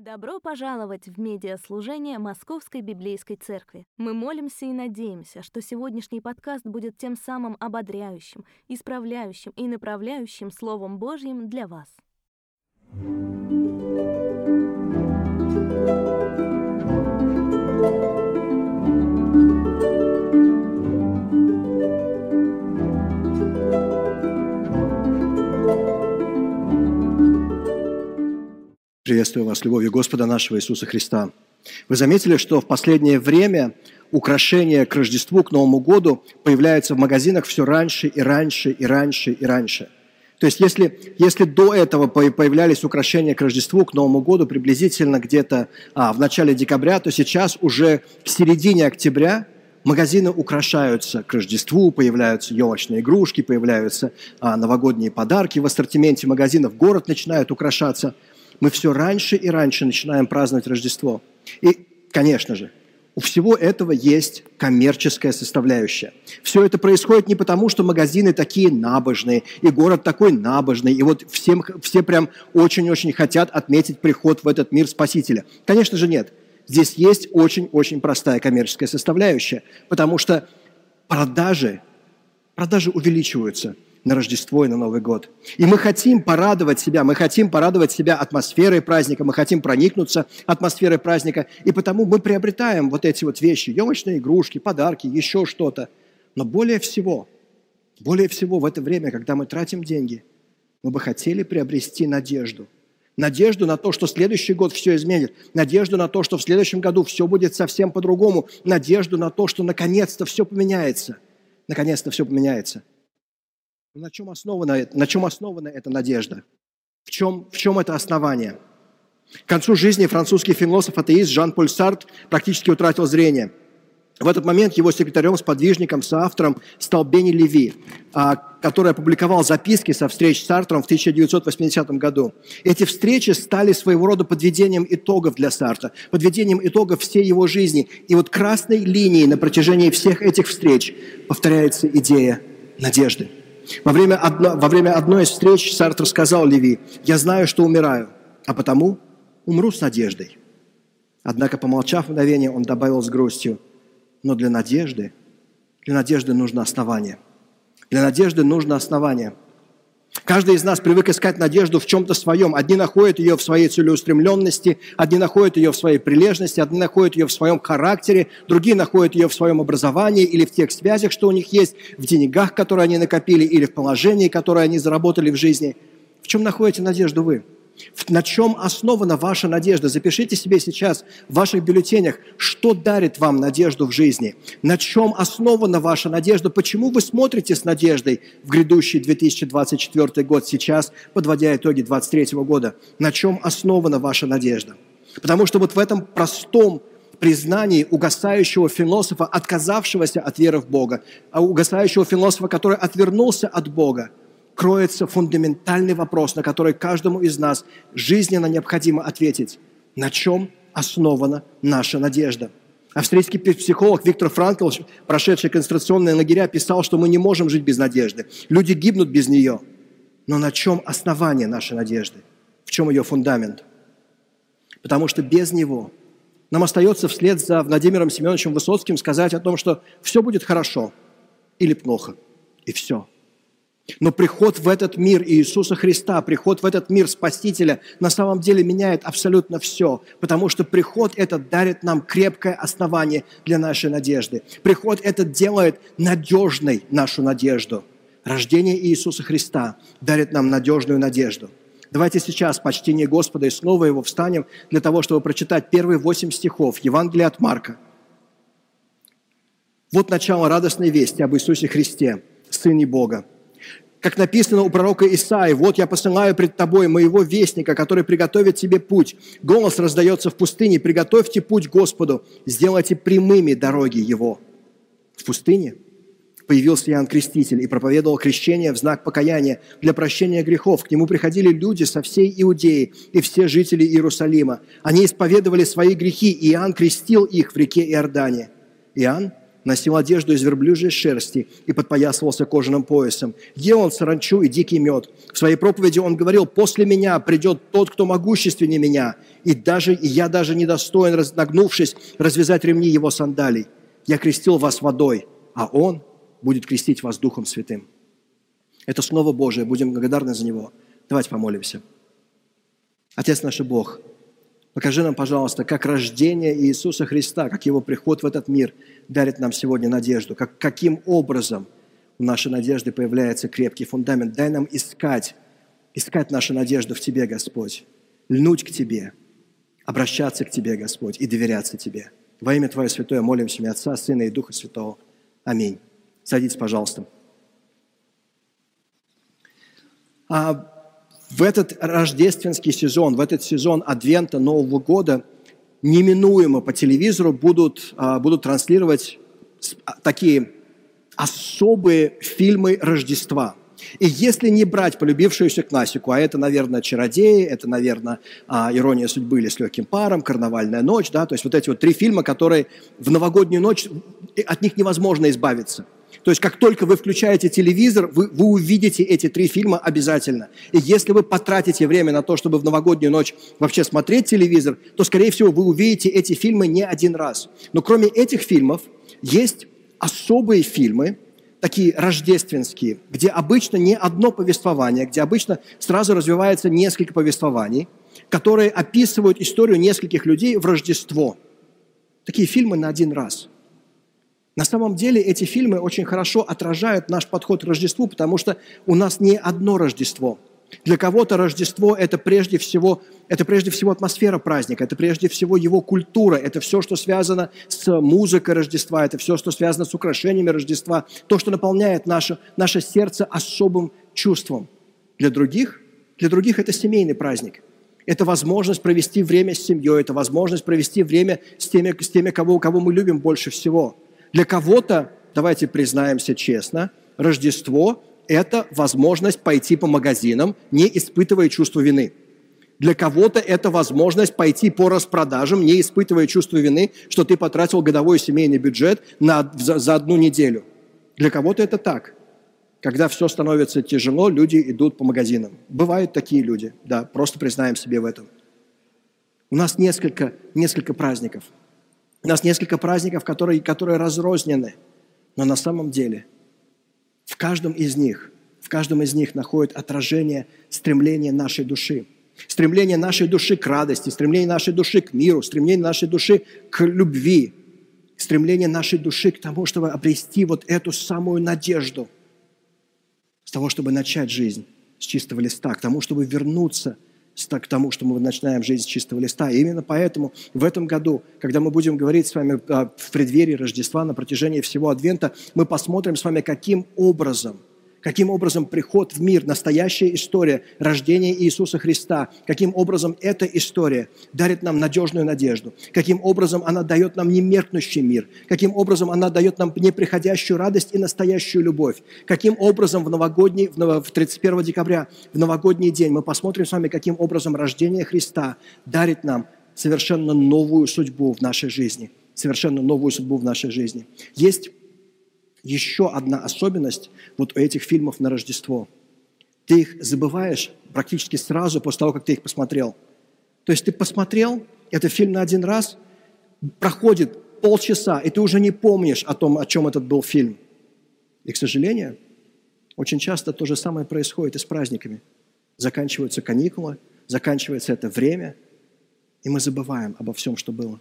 Добро пожаловать в медиаслужение Московской Библейской Церкви. Мы молимся и надеемся, что сегодняшний подкаст будет тем самым ободряющим, исправляющим и направляющим Словом Божьим для вас. Приветствую вас любовью Господа нашего Иисуса Христа. Вы заметили, что в последнее время украшения к Рождеству, к Новому году появляются в магазинах все раньше и раньше и раньше и раньше. То есть если, если до этого появлялись украшения к Рождеству, к Новому году приблизительно где-то а, в начале декабря, то сейчас уже в середине октября магазины украшаются к Рождеству, появляются елочные игрушки, появляются а, новогодние подарки в ассортименте магазинов, город начинает украшаться – мы все раньше и раньше начинаем праздновать Рождество. И, конечно же, у всего этого есть коммерческая составляющая. Все это происходит не потому, что магазины такие набожные, и город такой набожный, и вот всем, все прям очень-очень хотят отметить приход в этот мир Спасителя. Конечно же, нет. Здесь есть очень-очень простая коммерческая составляющая, потому что продажи, продажи увеличиваются – на Рождество и на Новый год. И мы хотим порадовать себя, мы хотим порадовать себя атмосферой праздника, мы хотим проникнуться атмосферой праздника, и потому мы приобретаем вот эти вот вещи, елочные игрушки, подарки, еще что-то. Но более всего, более всего в это время, когда мы тратим деньги, мы бы хотели приобрести надежду. Надежду на то, что следующий год все изменит. Надежду на то, что в следующем году все будет совсем по-другому. Надежду на то, что наконец-то все поменяется. Наконец-то все поменяется. На чем основана, на чем основана эта надежда? В чем, в чем это основание? К концу жизни французский философ-атеист Жан-Поль Сарт практически утратил зрение. В этот момент его секретарем, сподвижником, соавтором стал Бенни Леви, а, который опубликовал записки со встреч с Сартром в 1980 году. Эти встречи стали своего рода подведением итогов для Сарта, подведением итогов всей его жизни. И вот красной линией на протяжении всех этих встреч повторяется идея надежды – во время, одно, во время одной из встреч Сартр сказал Леви, «Я знаю, что умираю, а потому умру с надеждой». Однако, помолчав мгновение, он добавил с грустью, «Но для надежды, для надежды нужно основание. Для надежды нужно основание – Каждый из нас привык искать надежду в чем-то своем. Одни находят ее в своей целеустремленности, одни находят ее в своей прилежности, одни находят ее в своем характере, другие находят ее в своем образовании или в тех связях, что у них есть, в деньгах, которые они накопили, или в положении, которое они заработали в жизни. В чем находите надежду вы? На чем основана ваша надежда? Запишите себе сейчас в ваших бюллетенях, что дарит вам надежду в жизни. На чем основана ваша надежда? Почему вы смотрите с надеждой в грядущий 2024 год сейчас, подводя итоги 2023 года? На чем основана ваша надежда? Потому что вот в этом простом признании угасающего философа, отказавшегося от веры в Бога, а угасающего философа, который отвернулся от Бога, кроется фундаментальный вопрос, на который каждому из нас жизненно необходимо ответить. На чем основана наша надежда? Австрийский психолог Виктор Франкл, прошедший концентрационные лагеря, писал, что мы не можем жить без надежды. Люди гибнут без нее. Но на чем основание нашей надежды? В чем ее фундамент? Потому что без него нам остается вслед за Владимиром Семеновичем Высоцким сказать о том, что все будет хорошо или плохо, и все – но приход в этот мир Иисуса Христа, приход в этот мир Спасителя на самом деле меняет абсолютно все, потому что приход этот дарит нам крепкое основание для нашей надежды. Приход этот делает надежной нашу надежду. Рождение Иисуса Христа дарит нам надежную надежду. Давайте сейчас по чтению Господа и Слова Его встанем для того, чтобы прочитать первые восемь стихов Евангелия от Марка. Вот начало радостной вести об Иисусе Христе, Сыне Бога как написано у пророка Исаи, «Вот я посылаю пред тобой моего вестника, который приготовит тебе путь. Голос раздается в пустыне, приготовьте путь Господу, сделайте прямыми дороги Его». В пустыне появился Иоанн Креститель и проповедовал крещение в знак покаяния для прощения грехов. К нему приходили люди со всей Иудеи и все жители Иерусалима. Они исповедовали свои грехи, и Иоанн крестил их в реке Иордане. Иоанн носил одежду из верблюжьей шерсти и подпоясывался кожаным поясом. Ел он саранчу и дикий мед. В своей проповеди он говорил, «После меня придет тот, кто могущественнее меня, и, даже, и я даже недостоин, нагнувшись, развязать ремни его сандалий. Я крестил вас водой, а он будет крестить вас Духом Святым». Это Слово Божие, будем благодарны за него. Давайте помолимся. Отец наш Бог, покажи нам, пожалуйста, как рождение Иисуса Христа, как Его приход в этот мир дарит нам сегодня надежду, как, каким образом у нашей надежды появляется крепкий фундамент. Дай нам искать, искать нашу надежду в Тебе, Господь, льнуть к Тебе, обращаться к Тебе, Господь, и доверяться Тебе. Во имя Твое Святое молимся имя Отца, Сына и Духа Святого. Аминь. Садитесь, пожалуйста. А в этот рождественский сезон, в этот сезон Адвента Нового года неминуемо по телевизору будут, а, будут транслировать а, такие особые фильмы Рождества. И если не брать полюбившуюся классику, а это, наверное, «Чародеи», это, наверное, а, «Ирония судьбы» или «С легким паром», «Карнавальная ночь», да, то есть вот эти вот три фильма, которые в новогоднюю ночь, от них невозможно избавиться – то есть как только вы включаете телевизор, вы, вы увидите эти три фильма обязательно. И если вы потратите время на то, чтобы в новогоднюю ночь вообще смотреть телевизор, то, скорее всего, вы увидите эти фильмы не один раз. Но кроме этих фильмов есть особые фильмы, такие рождественские, где обычно не одно повествование, где обычно сразу развивается несколько повествований, которые описывают историю нескольких людей в Рождество. Такие фильмы на один раз – на самом деле эти фильмы очень хорошо отражают наш подход к Рождеству, потому что у нас не одно Рождество. Для кого-то Рождество – это прежде всего, это прежде всего атмосфера праздника, это прежде всего его культура, это все, что связано с музыкой Рождества, это все, что связано с украшениями Рождества, то, что наполняет наше, наше сердце особым чувством. Для других, для других это семейный праздник – это возможность провести время с семьей, это возможность провести время с теми, с теми кого, кого мы любим больше всего – для кого-то, давайте признаемся честно, Рождество – это возможность пойти по магазинам, не испытывая чувство вины. Для кого-то это возможность пойти по распродажам, не испытывая чувство вины, что ты потратил годовой семейный бюджет на, за, за одну неделю. Для кого-то это так. Когда все становится тяжело, люди идут по магазинам. Бывают такие люди, да, просто признаем себе в этом. У нас несколько, несколько праздников – у нас несколько праздников, которые, которые разрознены, но на самом деле в каждом из них, в каждом из них находит отражение стремления нашей души. Стремление нашей души к радости, стремление нашей души к миру, стремление нашей души к любви, стремление нашей души к тому, чтобы обрести вот эту самую надежду, с того, чтобы начать жизнь с чистого листа, к тому, чтобы вернуться – к тому, что мы начинаем жизнь с чистого листа. И именно поэтому в этом году, когда мы будем говорить с вами а, в преддверии Рождества на протяжении всего Адвента, мы посмотрим с вами, каким образом – каким образом приход в мир, настоящая история рождения Иисуса Христа, каким образом эта история дарит нам надежную надежду, каким образом она дает нам немеркнущий мир, каким образом она дает нам неприходящую радость и настоящую любовь, каким образом в новогодний, в 31 декабря, в новогодний день мы посмотрим с вами, каким образом рождение Христа дарит нам совершенно новую судьбу в нашей жизни, совершенно новую судьбу в нашей жизни. Есть еще одна особенность вот у этих фильмов на Рождество. Ты их забываешь практически сразу после того, как ты их посмотрел. То есть ты посмотрел этот фильм на один раз, проходит полчаса, и ты уже не помнишь о том, о чем этот был фильм. И, к сожалению, очень часто то же самое происходит и с праздниками. Заканчиваются каникулы, заканчивается это время, и мы забываем обо всем, что было.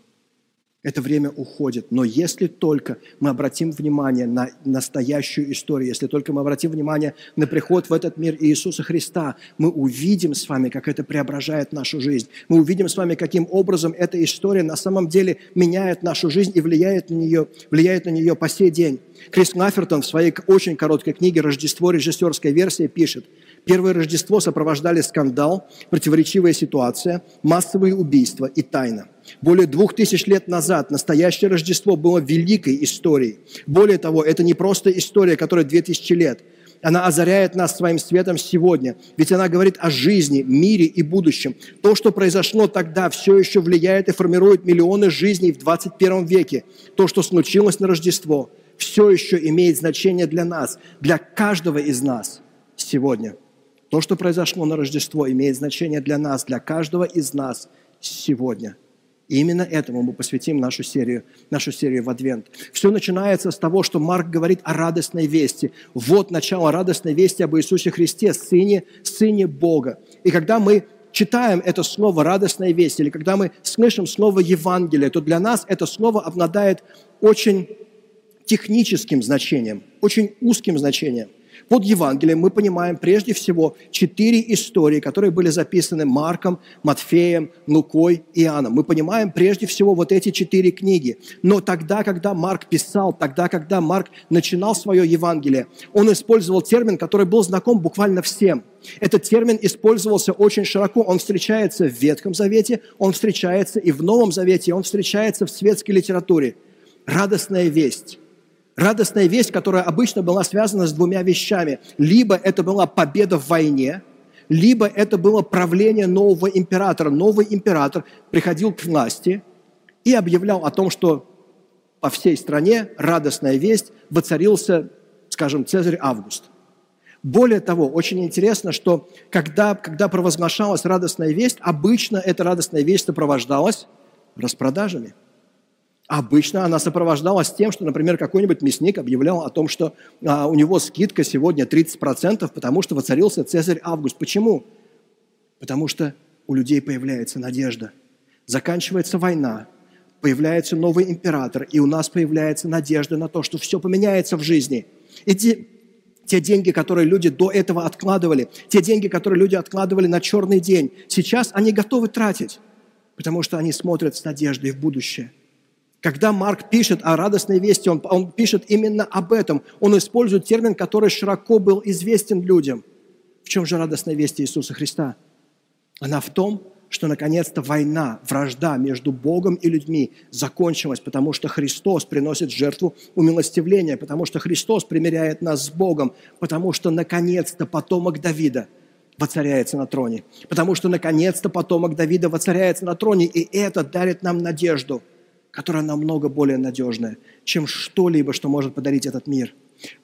Это время уходит. Но если только мы обратим внимание на настоящую историю, если только мы обратим внимание на приход в этот мир Иисуса Христа, мы увидим с вами, как это преображает нашу жизнь. Мы увидим с вами, каким образом эта история на самом деле меняет нашу жизнь и влияет на нее, влияет на нее по сей день. Крис Нафертон в своей очень короткой книге «Рождество. Режиссерская версия» пишет, Первое Рождество сопровождали скандал, противоречивая ситуация, массовые убийства и тайна – более двух тысяч лет назад настоящее Рождество было великой историей. Более того, это не просто история, которая две тысячи лет. Она озаряет нас своим светом сегодня. Ведь она говорит о жизни, мире и будущем. То, что произошло тогда, все еще влияет и формирует миллионы жизней в 21 веке. То, что случилось на Рождество, все еще имеет значение для нас, для каждого из нас сегодня. То, что произошло на Рождество, имеет значение для нас, для каждого из нас сегодня – и именно этому мы посвятим нашу серию, нашу серию в Адвент. Все начинается с того, что Марк говорит о радостной вести. Вот начало радостной вести об Иисусе Христе, Сыне, Сыне Бога. И когда мы читаем это слово «радостная весть», или когда мы слышим слово «Евангелие», то для нас это слово обладает очень техническим значением, очень узким значением. Под Евангелием мы понимаем прежде всего четыре истории, которые были записаны Марком, Матфеем, Лукой и Иоанном. Мы понимаем прежде всего вот эти четыре книги. Но тогда, когда Марк писал, тогда, когда Марк начинал свое Евангелие, он использовал термин, который был знаком буквально всем. Этот термин использовался очень широко. Он встречается в Ветхом Завете, он встречается и в Новом Завете, он встречается в светской литературе. Радостная весть радостная весть, которая обычно была связана с двумя вещами. Либо это была победа в войне, либо это было правление нового императора. Новый император приходил к власти и объявлял о том, что по всей стране радостная весть воцарился, скажем, Цезарь Август. Более того, очень интересно, что когда, когда провозглашалась радостная весть, обычно эта радостная весть сопровождалась распродажами – Обычно она сопровождалась тем, что, например, какой-нибудь мясник объявлял о том, что а, у него скидка сегодня 30%, потому что воцарился Цезарь Август. Почему? Потому что у людей появляется надежда. Заканчивается война, появляется новый император, и у нас появляется надежда на то, что все поменяется в жизни. И те, те деньги, которые люди до этого откладывали, те деньги, которые люди откладывали на черный день, сейчас они готовы тратить, потому что они смотрят с надеждой в будущее – когда Марк пишет о радостной вести, он, он пишет именно об этом. Он использует термин, который широко был известен людям. В чем же радостная весть Иисуса Христа? Она в том, что наконец-то война, вражда между Богом и людьми закончилась, потому что Христос приносит жертву умилостивления, потому что Христос примиряет нас с Богом, потому что наконец-то потомок Давида воцаряется на троне, потому что наконец-то потомок Давида воцаряется на троне, и это дарит нам надежду – которая намного более надежная, чем что-либо, что может подарить этот мир.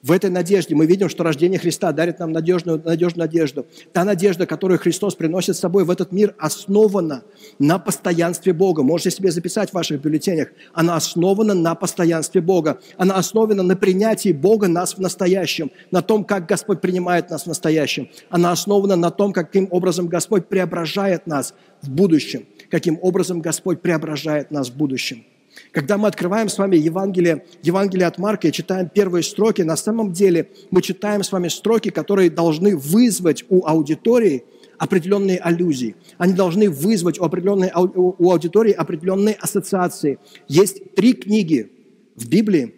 В этой надежде мы видим, что рождение Христа дарит нам надежную, надежную надежду. Та надежда, которую Христос приносит с собой в этот мир, основана на постоянстве Бога. Можете себе записать в ваших бюллетенях. Она основана на постоянстве Бога. Она основана на принятии Бога нас в настоящем, на том, как Господь принимает нас в настоящем. Она основана на том, каким образом Господь преображает нас в будущем. Каким образом Господь преображает нас в будущем. Когда мы открываем с вами Евангелие, Евангелие от Марка и читаем первые строки, на самом деле мы читаем с вами строки, которые должны вызвать у аудитории определенные аллюзии. Они должны вызвать у, определенной, у аудитории определенные ассоциации. Есть три книги в Библии,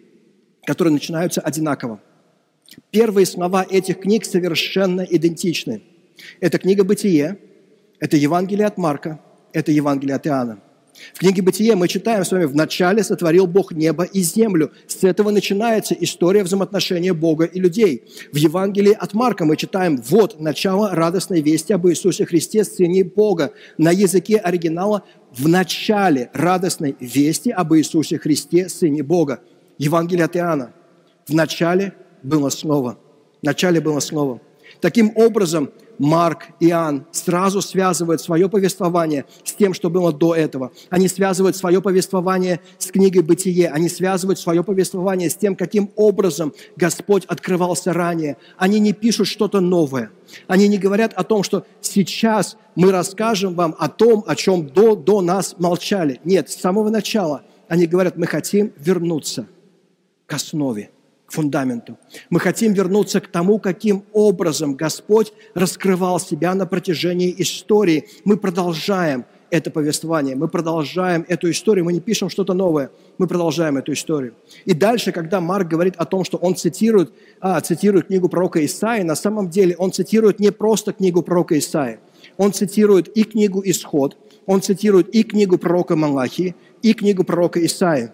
которые начинаются одинаково. Первые слова этих книг совершенно идентичны. Это книга «Бытие», это Евангелие от Марка, это Евангелие от Иоанна. В книге «Бытие» мы читаем с вами «В начале сотворил Бог небо и землю». С этого начинается история взаимоотношения Бога и людей. В Евангелии от Марка мы читаем «Вот начало радостной вести об Иисусе Христе, Сыне Бога». На языке оригинала «В начале радостной вести об Иисусе Христе, Сыне Бога». Евангелие от Иоанна. В начале было Слово. В начале было Слово. Таким образом, Марк, Иоанн сразу связывают свое повествование с тем, что было до этого. Они связывают свое повествование с книгой «Бытие». Они связывают свое повествование с тем, каким образом Господь открывался ранее. Они не пишут что-то новое. Они не говорят о том, что сейчас мы расскажем вам о том, о чем до, до нас молчали. Нет, с самого начала они говорят, мы хотим вернуться к основе – фундаменту. Мы хотим вернуться к тому, каким образом Господь раскрывал себя на протяжении истории. Мы продолжаем это повествование, мы продолжаем эту историю, мы не пишем что-то новое, мы продолжаем эту историю. И дальше, когда Марк говорит о том, что он цитирует, а, цитирует книгу пророка Исаи, на самом деле он цитирует не просто книгу пророка Исаи, он цитирует и книгу Исход, он цитирует и книгу пророка Малахии, и книгу пророка Исаи.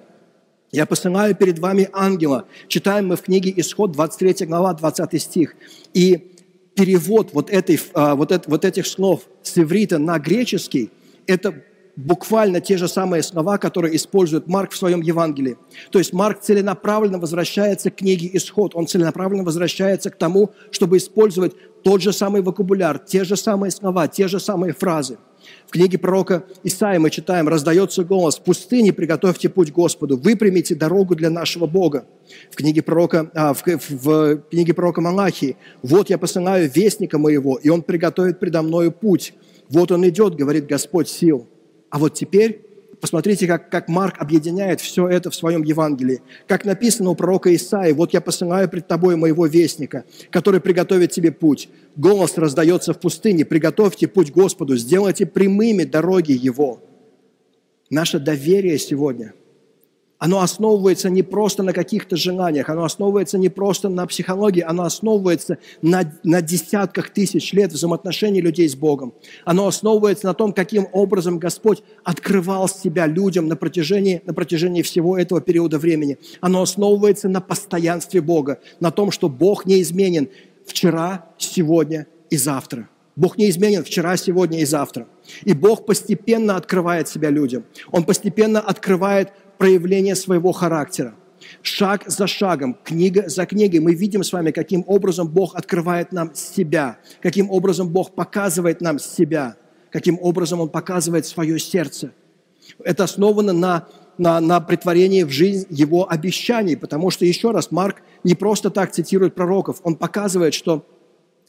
Я посылаю перед вами ангела. Читаем мы в книге Исход, 23 глава, 20 стих. И перевод вот, этой, а, вот, это, вот этих слов с иврита на греческий – это буквально те же самые слова, которые использует Марк в своем Евангелии. То есть Марк целенаправленно возвращается к книге «Исход». Он целенаправленно возвращается к тому, чтобы использовать тот же самый вокабуляр, те же самые слова, те же самые фразы. В книге пророка Исаия мы читаем, раздается голос, в пустыне приготовьте путь Господу, выпрямите дорогу для нашего Бога. В книге пророка, а, в, в, в книге пророка Малахии, вот я посылаю вестника моего, и он приготовит предо мною путь. Вот он идет, говорит Господь сил. А вот теперь посмотрите, как, как Марк объединяет все это в своем Евангелии. Как написано у пророка Исаи, «Вот я посылаю пред тобой моего вестника, который приготовит тебе путь. Голос раздается в пустыне, приготовьте путь Господу, сделайте прямыми дороги Его». Наше доверие сегодня – оно основывается не просто на каких-то желаниях, оно основывается не просто на психологии, оно основывается на, на десятках тысяч лет взаимоотношений людей с Богом. Оно основывается на том, каким образом Господь открывал себя людям на протяжении, на протяжении всего этого периода времени. Оно основывается на постоянстве Бога, на том, что Бог неизменен вчера, сегодня и завтра. Бог не изменен вчера, сегодня и завтра. И Бог постепенно открывает себя людям. Он постепенно открывает проявление своего характера. Шаг за шагом, книга за книгой мы видим с вами, каким образом Бог открывает нам себя, каким образом Бог показывает нам себя, каким образом Он показывает свое сердце. Это основано на, на, на притворении в жизнь Его обещаний, потому что, еще раз, Марк не просто так цитирует пророков, он показывает, что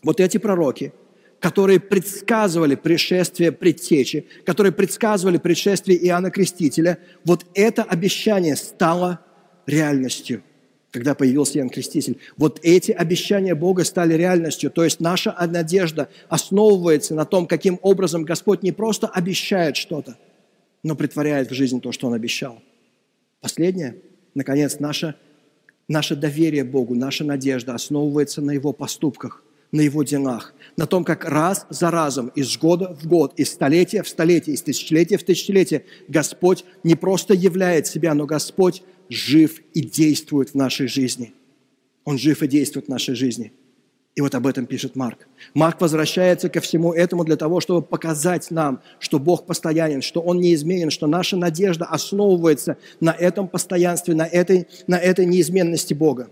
вот эти пророки – которые предсказывали пришествие предтечи, которые предсказывали пришествие Иоанна Крестителя, вот это обещание стало реальностью, когда появился Иоанн Креститель. Вот эти обещания Бога стали реальностью, то есть наша надежда основывается на том, каким образом Господь не просто обещает что-то, но притворяет в жизнь то, что Он обещал. Последнее, наконец, наше, наше доверие Богу, наша надежда основывается на Его поступках на его делах, на том, как раз за разом, из года в год, из столетия в столетие, из тысячелетия в тысячелетие Господь не просто являет себя, но Господь жив и действует в нашей жизни. Он жив и действует в нашей жизни. И вот об этом пишет Марк. Марк возвращается ко всему этому для того, чтобы показать нам, что Бог постоянен, что Он неизменен, что наша надежда основывается на этом постоянстве, на этой, на этой неизменности Бога.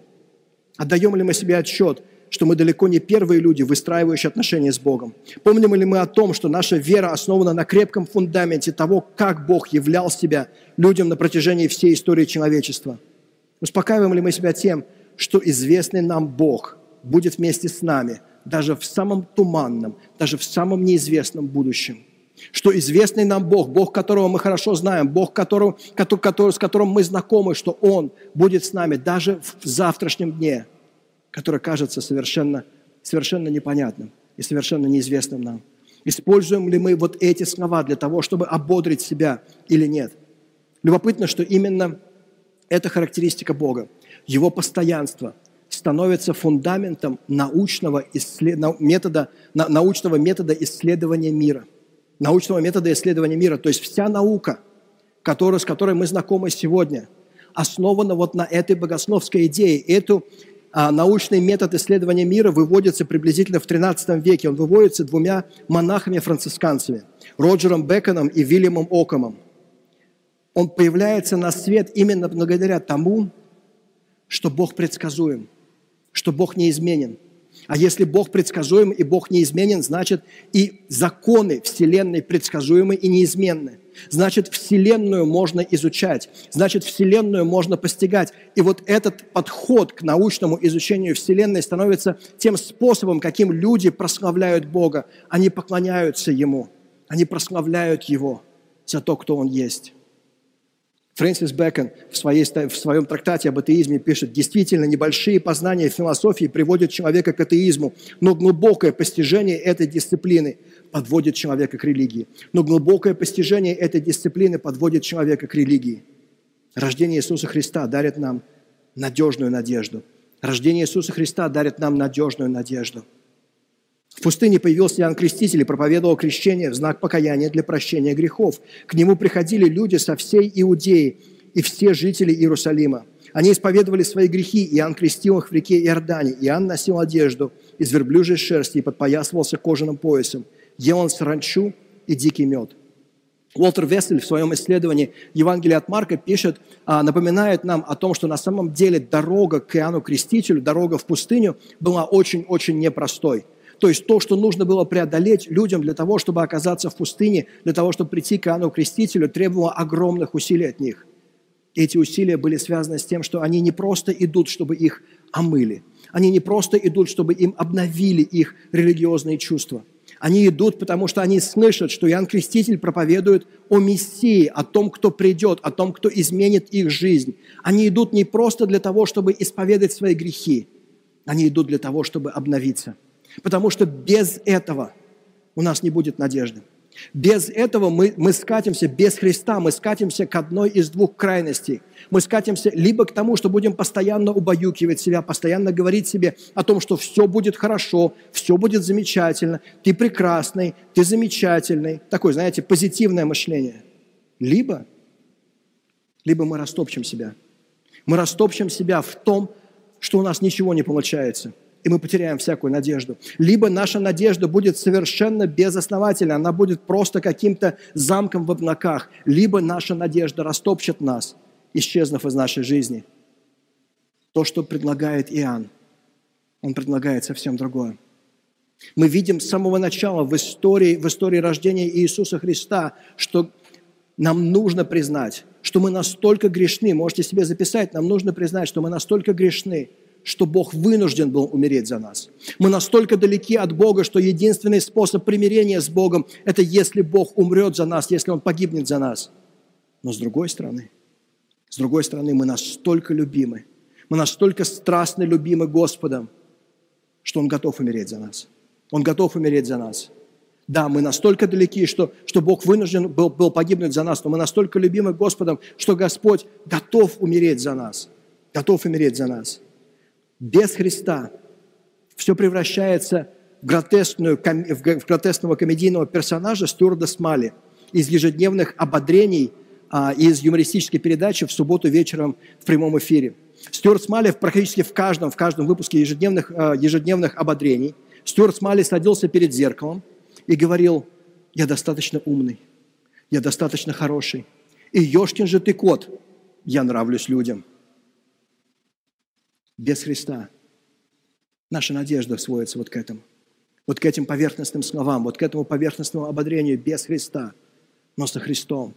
Отдаем ли мы себе отчет – что мы далеко не первые люди, выстраивающие отношения с Богом? Помним ли мы о том, что наша вера основана на крепком фундаменте того, как Бог являл себя людям на протяжении всей истории человечества? Успокаиваем ли мы себя тем, что известный нам Бог будет вместе с нами, даже в самом туманном, даже в самом неизвестном будущем? Что известный нам Бог, Бог, которого мы хорошо знаем, Бог, которого, который, который, с которым мы знакомы, что Он будет с нами даже в завтрашнем дне – которое кажется совершенно, совершенно непонятным и совершенно неизвестным нам. Используем ли мы вот эти слова для того, чтобы ободрить себя или нет? Любопытно, что именно эта характеристика Бога, Его постоянство становится фундаментом научного, исслед... метода, научного метода исследования мира. Научного метода исследования мира. То есть вся наука, которая, с которой мы знакомы сегодня, основана вот на этой богословской идее. Эту а научный метод исследования мира выводится приблизительно в XIII веке. Он выводится двумя монахами-францисканцами, Роджером Беконом и Вильямом Окомом. Он появляется на свет именно благодаря тому, что Бог предсказуем, что Бог неизменен. А если Бог предсказуем и Бог неизменен, значит и законы Вселенной предсказуемы и неизменны. Значит, Вселенную можно изучать, значит, Вселенную можно постигать. И вот этот подход к научному изучению Вселенной становится тем способом, каким люди прославляют Бога. Они поклоняются Ему, они прославляют Его за то, кто Он есть. Фрэнсис Бэкон в, своей, в своем трактате об атеизме пишет, действительно, небольшие познания философии приводят человека к атеизму, но глубокое постижение этой дисциплины подводит человека к религии. Но глубокое постижение этой дисциплины подводит человека к религии. Рождение Иисуса Христа дарит нам надежную надежду. Рождение Иисуса Христа дарит нам надежную надежду. В пустыне появился Иоанн Креститель и проповедовал крещение в знак покаяния для прощения грехов. К нему приходили люди со всей Иудеи и все жители Иерусалима. Они исповедовали свои грехи, Иоанн крестил их в реке Иордане. Иоанн носил одежду из верблюжьей шерсти и подпоясывался кожаным поясом. Ел он саранчу и дикий мед. Уолтер Вессель в своем исследовании Евангелия от Марка пишет, а, напоминает нам о том, что на самом деле дорога к Иоанну Крестителю, дорога в пустыню была очень-очень непростой. То есть то, что нужно было преодолеть людям для того, чтобы оказаться в пустыне, для того, чтобы прийти к Иоанну Крестителю, требовало огромных усилий от них. Эти усилия были связаны с тем, что они не просто идут, чтобы их омыли. Они не просто идут, чтобы им обновили их религиозные чувства – они идут, потому что они слышат, что Иоанн Креститель проповедует о Мессии, о том, кто придет, о том, кто изменит их жизнь. Они идут не просто для того, чтобы исповедать свои грехи. Они идут для того, чтобы обновиться. Потому что без этого у нас не будет надежды. Без этого мы, мы скатимся, без Христа мы скатимся к одной из двух крайностей. Мы скатимся либо к тому, что будем постоянно убаюкивать себя, постоянно говорить себе о том, что все будет хорошо, все будет замечательно, ты прекрасный, ты замечательный. Такое, знаете, позитивное мышление. Либо, либо мы растопчем себя. Мы растопчем себя в том, что у нас ничего не получается – и мы потеряем всякую надежду. Либо наша надежда будет совершенно безосновательна, она будет просто каким-то замком в облаках, либо наша надежда растопчет нас, исчезнув из нашей жизни. То, что предлагает Иоанн, он предлагает совсем другое. Мы видим с самого начала в истории, в истории рождения Иисуса Христа, что нам нужно признать, что мы настолько грешны, можете себе записать, нам нужно признать, что мы настолько грешны – что Бог вынужден был умереть за нас. Мы настолько далеки от Бога, что единственный способ примирения с Богом – это если Бог умрет за нас, если Он погибнет за нас. Но с другой стороны, с другой стороны, мы настолько любимы, мы настолько страстно любимы Господом, что Он готов умереть за нас. Он готов умереть за нас. Да, мы настолько далеки, что, что Бог вынужден был, был погибнуть за нас, но мы настолько любимы Господом, что Господь готов умереть за нас. Готов умереть за нас без Христа все превращается в, гротескную, в гротескного комедийного персонажа Стюарда Смали из ежедневных ободрений, а, из юмористической передачи в субботу вечером в прямом эфире. Стюарт Смали практически в каждом, в каждом выпуске ежедневных, а, ежедневных ободрений Стюарт Смали садился перед зеркалом и говорил, я достаточно умный, я достаточно хороший, и ешкин же ты кот, я нравлюсь людям – без Христа. Наша надежда сводится вот к этому. Вот к этим поверхностным словам, вот к этому поверхностному ободрению без Христа, но со Христом.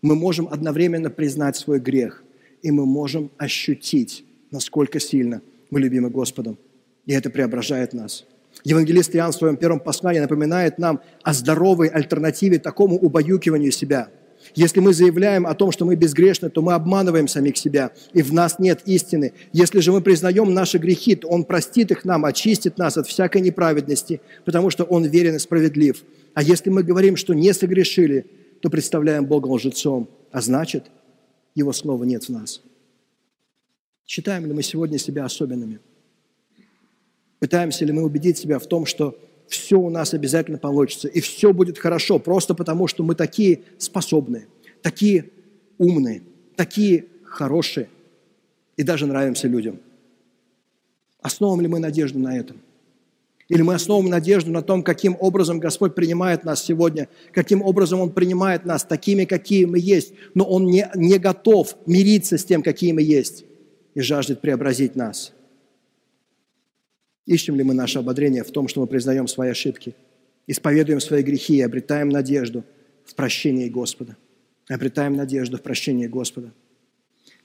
Мы можем одновременно признать свой грех, и мы можем ощутить, насколько сильно мы любимы Господом. И это преображает нас. Евангелист Иоанн в своем первом послании напоминает нам о здоровой альтернативе такому убаюкиванию себя – если мы заявляем о том, что мы безгрешны, то мы обманываем самих себя, и в нас нет истины. Если же мы признаем наши грехи, то Он простит их нам, очистит нас от всякой неправедности, потому что Он верен и справедлив. А если мы говорим, что не согрешили, то представляем Бога лжецом, а значит, Его слова нет в нас. Считаем ли мы сегодня себя особенными? Пытаемся ли мы убедить себя в том, что все у нас обязательно получится, и все будет хорошо, просто потому что мы такие способные, такие умные, такие хорошие, и даже нравимся людям. Основываем ли мы надежду на этом? Или мы основываем надежду на том, каким образом Господь принимает нас сегодня, каким образом Он принимает нас такими, какие мы есть, но Он не, не готов мириться с тем, какие мы есть, и жаждет преобразить нас – Ищем ли мы наше ободрение в том, что мы признаем свои ошибки, исповедуем свои грехи и обретаем надежду в прощении Господа? Обретаем надежду в прощении Господа.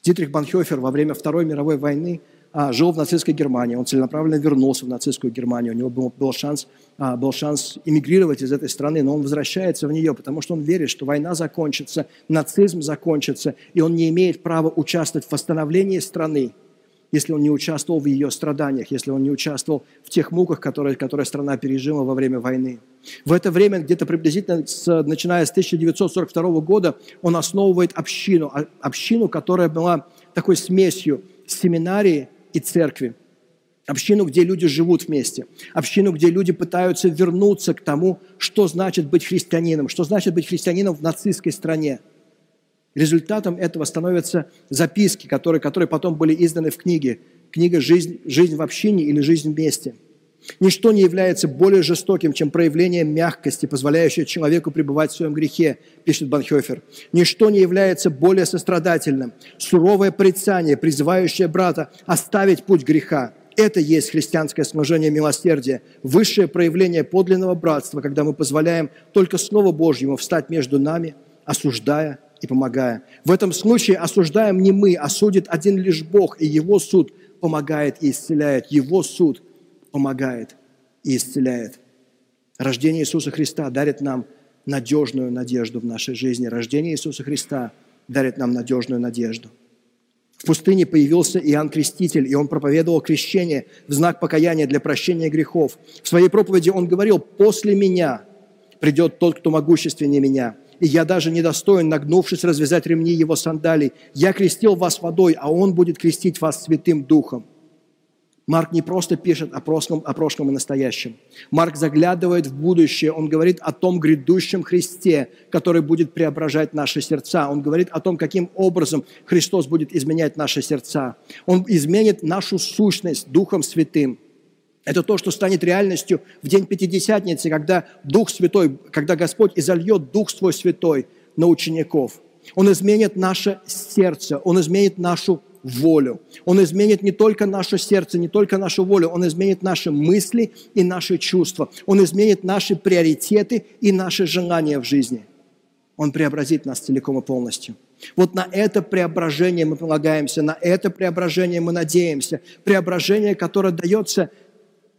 Дитрих Банхёфер во время Второй мировой войны а, жил в нацистской Германии. Он целенаправленно вернулся в нацистскую Германию. У него был, был, шанс, а, был шанс эмигрировать из этой страны, но он возвращается в нее, потому что он верит, что война закончится, нацизм закончится, и он не имеет права участвовать в восстановлении страны, если он не участвовал в ее страданиях, если он не участвовал в тех муках, которые, которые страна пережила во время войны. В это время, где-то приблизительно с, начиная с 1942 года, он основывает общину, а, общину, которая была такой смесью семинарии и церкви. Общину, где люди живут вместе. Общину, где люди пытаются вернуться к тому, что значит быть христианином, что значит быть христианином в нацистской стране. Результатом этого становятся записки, которые, которые потом были изданы в книге. Книга «Жизнь, «Жизнь в общине» или «Жизнь вместе». Ничто не является более жестоким, чем проявление мягкости, позволяющее человеку пребывать в своем грехе, пишет Банхёфер. Ничто не является более сострадательным. Суровое порицание, призывающее брата оставить путь греха. Это есть христианское служение милосердия, высшее проявление подлинного братства, когда мы позволяем только Слову Божьему встать между нами, осуждая и помогая. В этом случае осуждаем не мы, а судит один лишь Бог, и Его суд помогает и исцеляет. Его суд помогает и исцеляет. Рождение Иисуса Христа дарит нам надежную надежду в нашей жизни. Рождение Иисуса Христа дарит нам надежную надежду. В пустыне появился Иоанн Креститель, и он проповедовал крещение в знак покаяния для прощения грехов. В своей проповеди он говорил, «После меня придет тот, кто могущественнее меня, и я даже недостоин, нагнувшись, развязать ремни его сандалий. Я крестил вас водой, а он будет крестить вас Святым Духом». Марк не просто пишет о прошлом, о прошлом и настоящем. Марк заглядывает в будущее. Он говорит о том грядущем Христе, который будет преображать наши сердца. Он говорит о том, каким образом Христос будет изменять наши сердца. Он изменит нашу сущность Духом Святым. Это то, что станет реальностью в день Пятидесятницы, когда Дух Святой, когда Господь изольет Дух Свой Святой на учеников. Он изменит наше сердце, Он изменит нашу волю. Он изменит не только наше сердце, не только нашу волю, Он изменит наши мысли и наши чувства. Он изменит наши приоритеты и наши желания в жизни. Он преобразит нас целиком и полностью. Вот на это преображение мы полагаемся, на это преображение мы надеемся. Преображение, которое дается,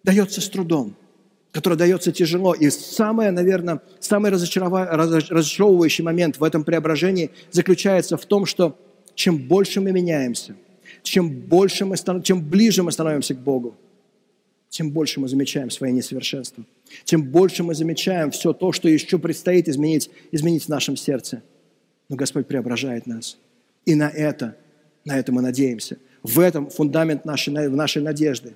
дается с трудом, которое дается тяжело. И самое, наверное, самый разочаровывающий момент в этом преображении заключается в том, что чем больше мы меняемся, чем, больше мы, чем ближе мы становимся к Богу, тем больше мы замечаем свои несовершенства, тем больше мы замечаем все то, что еще предстоит изменить, изменить в нашем сердце. Но Господь преображает нас. И на это, на это мы надеемся. В этом фундамент нашей, нашей надежды.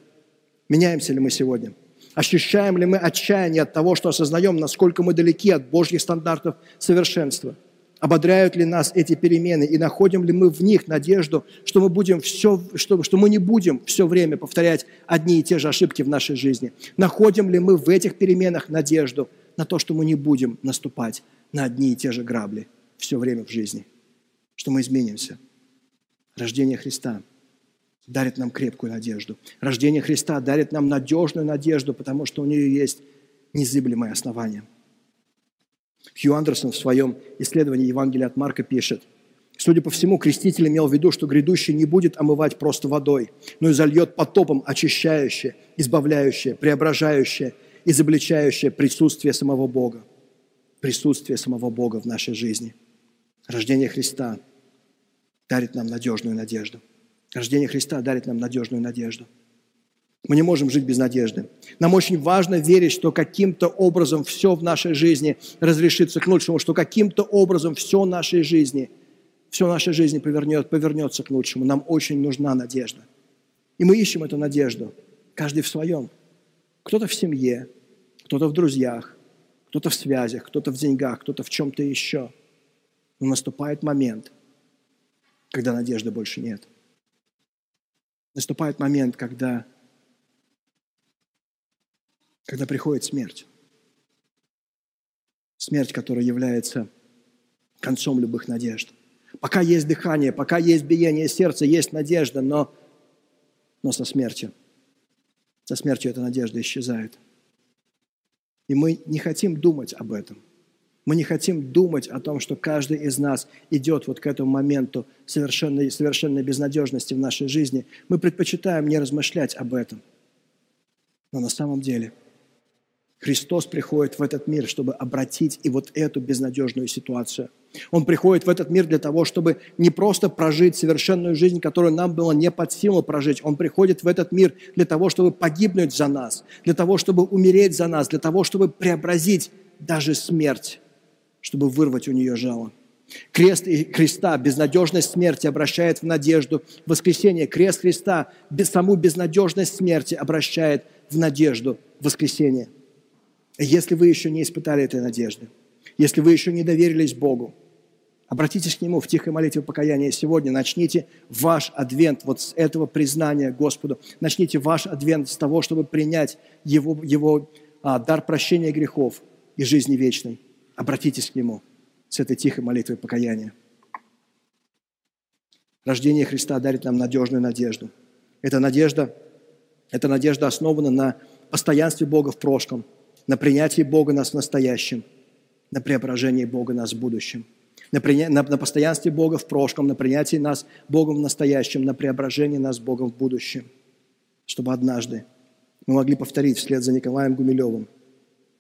Меняемся ли мы сегодня? Ощущаем ли мы отчаяние от того, что осознаем, насколько мы далеки от Божьих стандартов совершенства – Ободряют ли нас эти перемены и находим ли мы в них надежду, что мы, будем все, что, что мы не будем все время повторять одни и те же ошибки в нашей жизни? Находим ли мы в этих переменах надежду на то, что мы не будем наступать на одни и те же грабли все время в жизни? Что мы изменимся? Рождение Христа дарит нам крепкую надежду. Рождение Христа дарит нам надежную надежду, потому что у нее есть незыблемое основание – Хью Андерсон в своем исследовании Евангелия от Марка пишет, Судя по всему, креститель имел в виду, что грядущий не будет омывать просто водой, но и зальет потопом очищающее, избавляющее, преображающее, изобличающее присутствие самого Бога. Присутствие самого Бога в нашей жизни. Рождение Христа дарит нам надежную надежду. Рождение Христа дарит нам надежную надежду – мы не можем жить без надежды. Нам очень важно верить, что каким-то образом все в нашей жизни разрешится к лучшему, что каким-то образом все в нашей жизни, все в нашей жизни повернет, повернется к лучшему. Нам очень нужна надежда. И мы ищем эту надежду, каждый в своем. Кто-то в семье, кто-то в друзьях, кто-то в связях, кто-то в деньгах, кто-то в чем-то еще. Но наступает момент, когда надежды больше нет. Наступает момент, когда когда приходит смерть. Смерть, которая является концом любых надежд. Пока есть дыхание, пока есть биение сердца, есть надежда, но, но со смертью, со смертью эта надежда исчезает. И мы не хотим думать об этом. Мы не хотим думать о том, что каждый из нас идет вот к этому моменту совершенной, совершенной безнадежности в нашей жизни. Мы предпочитаем не размышлять об этом. Но на самом деле – Христос приходит в этот мир, чтобы обратить и вот эту безнадежную ситуацию. Он приходит в этот мир для того, чтобы не просто прожить совершенную жизнь, которую нам было не под силу прожить. Он приходит в этот мир для того, чтобы погибнуть за нас, для того, чтобы умереть за нас, для того, чтобы преобразить даже смерть, чтобы вырвать у нее жало. Крест и Христа, безнадежность смерти обращает в надежду воскресение. Крест Христа, без, саму безнадежность смерти обращает в надежду воскресения. Если вы еще не испытали этой надежды, если вы еще не доверились Богу, Обратитесь к Нему в тихой молитве покаяния сегодня. Начните ваш адвент вот с этого признания Господу. Начните ваш адвент с того, чтобы принять Его, его а, дар прощения грехов и жизни вечной. Обратитесь к Нему с этой тихой молитвой покаяния. Рождение Христа дарит нам надежную надежду. Эта надежда, эта надежда основана на постоянстве Бога в прошлом, на принятии Бога нас в настоящем, на преображении Бога нас в будущем – на, на, на постоянстве Бога в прошлом, на принятии нас Богом в настоящем, на преображении нас Богом в будущем, чтобы однажды мы могли повторить вслед за Николаем Гумилевым.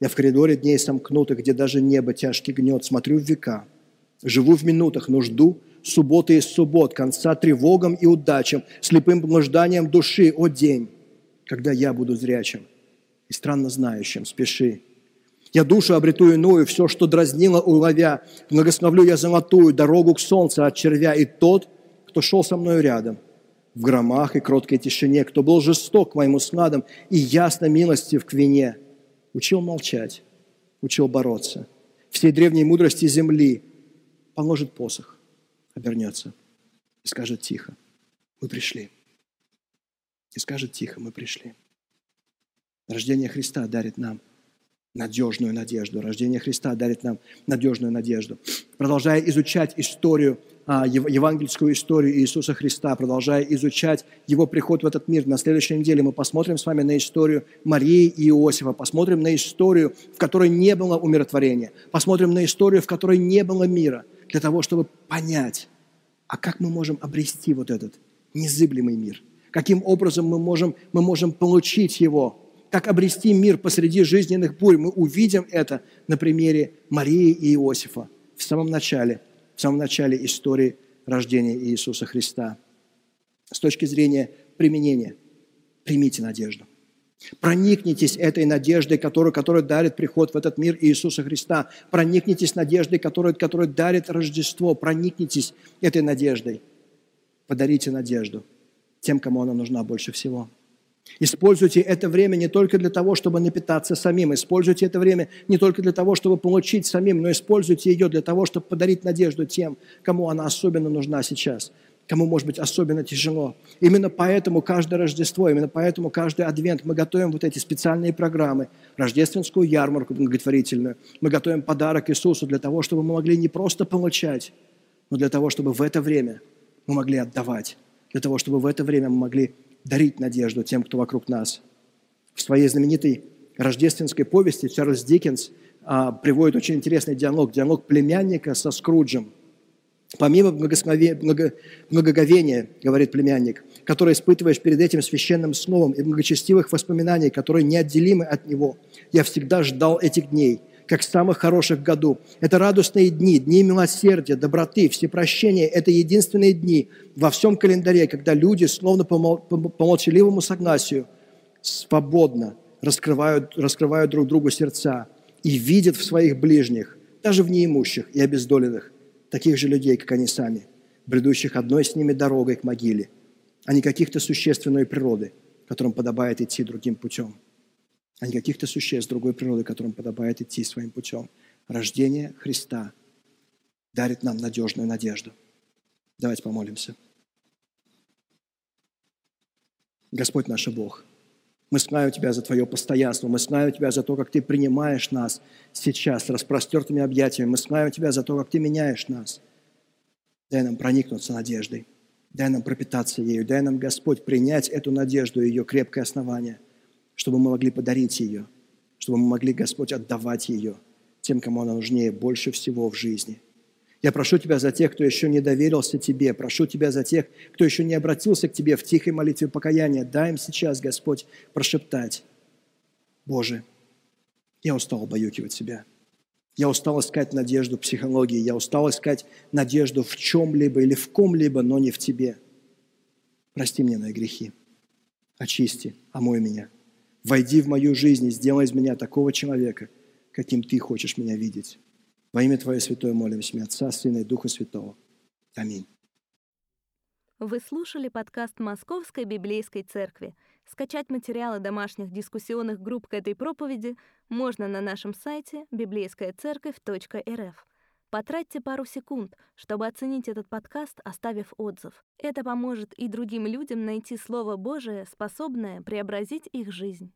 Я в коридоре дней сомкнутых, где даже небо тяжкий гнет, смотрю в века, живу в минутах, но жду субботы и суббот, конца тревогам и удачам, слепым блужданием души, о день, когда я буду зрячим и странно знающим, спеши, я душу обрету иную, все, что дразнило, уловя. Многословлю я золотую дорогу к солнцу от червя. И тот, кто шел со мною рядом, в громах и кроткой тишине, кто был жесток к моему снадам и ясно милости в квине, учил молчать, учил бороться. Всей древней мудрости земли положит посох, обернется и скажет тихо, мы пришли. И скажет тихо, мы пришли. Рождение Христа дарит нам – надежную надежду. Рождение Христа дарит нам надежную надежду. Продолжая изучать историю, а, евангельскую историю Иисуса Христа, продолжая изучать Его приход в этот мир, на следующей неделе мы посмотрим с вами на историю Марии и Иосифа, посмотрим на историю, в которой не было умиротворения, посмотрим на историю, в которой не было мира, для того, чтобы понять, а как мы можем обрести вот этот незыблемый мир, каким образом мы можем, мы можем получить его, как обрести мир посреди жизненных бурь. Мы увидим это на примере Марии и Иосифа в самом начале, в самом начале истории рождения Иисуса Христа. С точки зрения применения, примите надежду. Проникнитесь этой надеждой, которую, которую дарит приход в этот мир Иисуса Христа. Проникнитесь надеждой, которую, которую дарит Рождество. Проникнитесь этой надеждой. Подарите надежду тем, кому она нужна больше всего. Используйте это время не только для того, чтобы напитаться самим, используйте это время не только для того, чтобы получить самим, но используйте ее для того, чтобы подарить надежду тем, кому она особенно нужна сейчас, кому, может быть, особенно тяжело. Именно поэтому каждое Рождество, именно поэтому каждый Адвент мы готовим вот эти специальные программы, рождественскую ярмарку благотворительную. Мы готовим подарок Иисусу для того, чтобы мы могли не просто получать, но для того, чтобы в это время мы могли отдавать, для того, чтобы в это время мы могли дарить надежду тем, кто вокруг нас. В своей знаменитой рождественской повести Чарльз Диккенс а, приводит очень интересный диалог, диалог племянника со Скруджем. Помимо многоговения, говорит племянник, который испытываешь перед этим священным словом и многочестивых воспоминаний, которые неотделимы от него, я всегда ждал этих дней – как самых хороших в году. Это радостные дни, дни милосердия, доброты, всепрощения. Это единственные дни во всем календаре, когда люди, словно по, по молчаливому согласию, свободно раскрывают, раскрывают друг другу сердца и видят в своих ближних, даже в неимущих и обездоленных, таких же людей, как они сами, бредущих одной с ними дорогой к могиле, а не каких-то существенной природы, которым подобает идти другим путем а не каких-то существ другой природы, которым подобает идти своим путем. Рождение Христа дарит нам надежную надежду. Давайте помолимся. Господь наш Бог, мы славим Тебя за Твое постоянство, мы славим Тебя за то, как Ты принимаешь нас сейчас с распростертыми объятиями, мы славим Тебя за то, как Ты меняешь нас. Дай нам проникнуться надеждой, дай нам пропитаться ею, дай нам, Господь, принять эту надежду и ее крепкое основание – чтобы мы могли подарить ее, чтобы мы могли, Господь, отдавать ее тем, кому она нужнее больше всего в жизни. Я прошу Тебя за тех, кто еще не доверился Тебе, прошу Тебя за тех, кто еще не обратился к Тебе в тихой молитве покаяния. Дай им сейчас, Господь, прошептать, Боже, я устал обаюкивать себя. Я устал искать надежду в психологии, я устал искать надежду в чем-либо или в ком-либо, но не в Тебе. Прости мне мои грехи. Очисти, омой меня – Войди в мою жизнь и сделай из меня такого человека, каким Ты хочешь меня видеть. Во имя Твое Святое молимся, имя Отца, Сына и Духа Святого. Аминь. Вы слушали подкаст Московской Библейской Церкви. Скачать материалы домашних дискуссионных групп к этой проповеди можно на нашем сайте библейская церковь.рф. Потратьте пару секунд, чтобы оценить этот подкаст, оставив отзыв. Это поможет и другим людям найти Слово Божие, способное преобразить их жизнь.